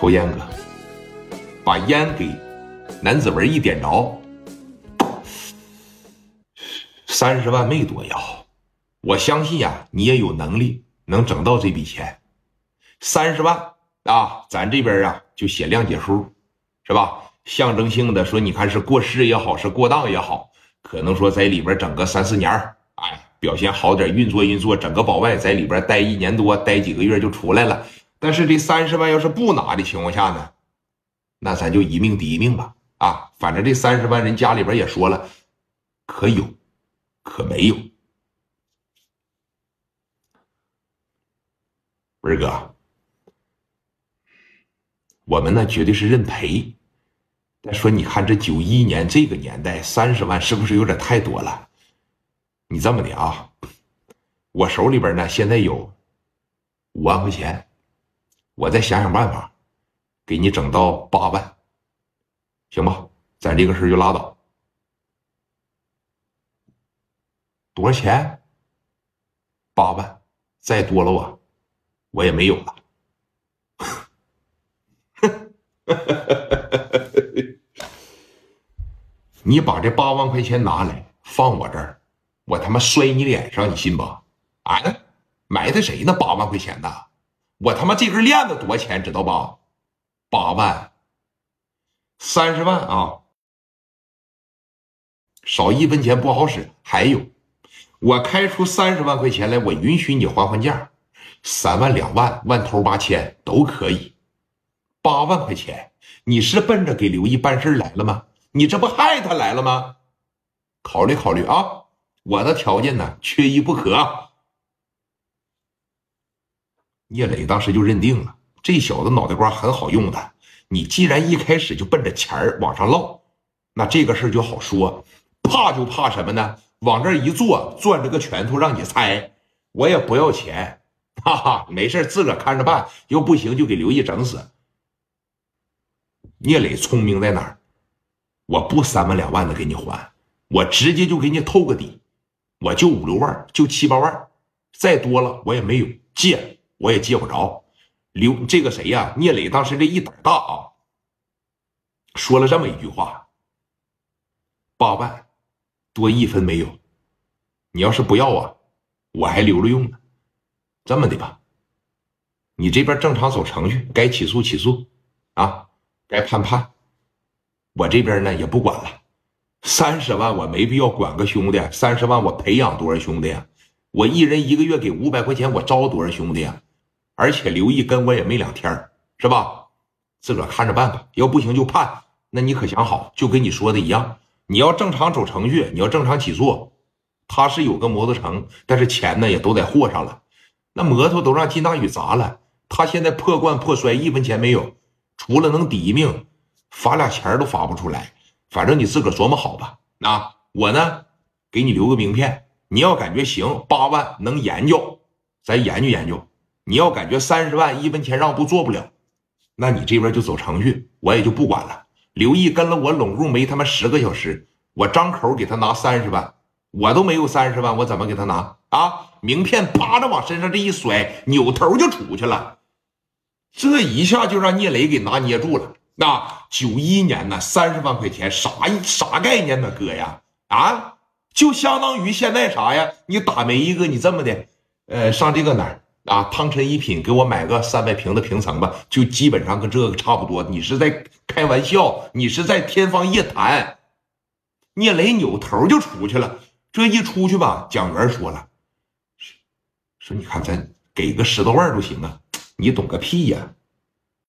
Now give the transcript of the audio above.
抽烟哥，把烟给男子文一点着，三十万没多要，我相信呀，你也有能力能整到这笔钱，三十万啊，咱这边啊就写谅解书，是吧？象征性的说，你看是过世也好，是过当也好，可能说在里边整个三四年哎，表现好点，运作运作，整个保外在里边待一年多，待几个月就出来了。但是这三十万要是不拿的情况下呢，那咱就一命抵一命吧。啊，反正这三十万人家里边也说了，可有，可没有。文哥，我们呢绝对是认赔。再说，你看这九一年这个年代，三十万是不是有点太多了？你这么的啊，我手里边呢现在有五万块钱，我再想想办法，给你整到八万，行吧？咱这个事就拉倒。多少钱？八万，再多了我，我也没有了。你把这八万块钱拿来放我这儿，我他妈摔你脸上，你信不？啊，埋汰谁呢？八万块钱呢？我他妈这根链子多少钱？知道吧？八万，三十万啊！少一分钱不好使。还有，我开出三十万块钱来，我允许你还还价，三万、两万、万头八千都可以。八万块钱，你是奔着给刘毅办事来了吗？你这不害他来了吗？考虑考虑啊！我的条件呢，缺一不可。聂磊当时就认定了，这小子脑袋瓜很好用的。你既然一开始就奔着钱儿往上唠，那这个事就好说。怕就怕什么呢？往这一坐，攥着个拳头让你猜，我也不要钱，哈哈，没事自个看着办。又不行就给刘毅整死。聂磊聪明在哪儿？我不三万两万的给你还，我直接就给你透个底，我就五六万，就七八万，再多了我也没有借，我也借不着。刘这个谁呀？聂磊当时这一胆大啊，说了这么一句话：八万多一分没有，你要是不要啊，我还留着用呢。这么的吧，你这边正常走程序，该起诉起诉，啊，该判判。我这边呢也不管了，三十万我没必要管个兄弟，三十万我培养多少兄弟呀？我一人一个月给五百块钱，我招多少兄弟呀？而且刘毅跟我也没两天是吧？自个看着办吧，要不行就判。那你可想好，就跟你说的一样，你要正常走程序，你要正常起诉。他是有个摩托城，但是钱呢也都在货上了，那摩托都让金大宇砸了，他现在破罐破摔，一分钱没有，除了能抵一命。罚俩钱都罚不出来，反正你自个琢磨好吧。啊，我呢，给你留个名片，你要感觉行，八万能研究，咱研究研究。你要感觉三十万一分钱让步做不了，那你这边就走程序，我也就不管了。刘毅跟了我拢共没他妈十个小时，我张口给他拿三十万，我都没有三十万，我怎么给他拿啊？名片啪的往身上这一甩，扭头就出去了，这一下就让聂磊给拿捏住了。那九一年呢，三十万块钱啥啥概念呢，哥呀？啊，就相当于现在啥呀？你打没一个，你这么的，呃，上这个哪儿啊？汤臣一品给我买个三百平的平层吧，就基本上跟这个差不多。你是在开玩笑？你是在天方夜谭？聂磊扭头就出去了。这一出去吧，蒋元说了，说你看咱给个十多万都行啊，你懂个屁呀！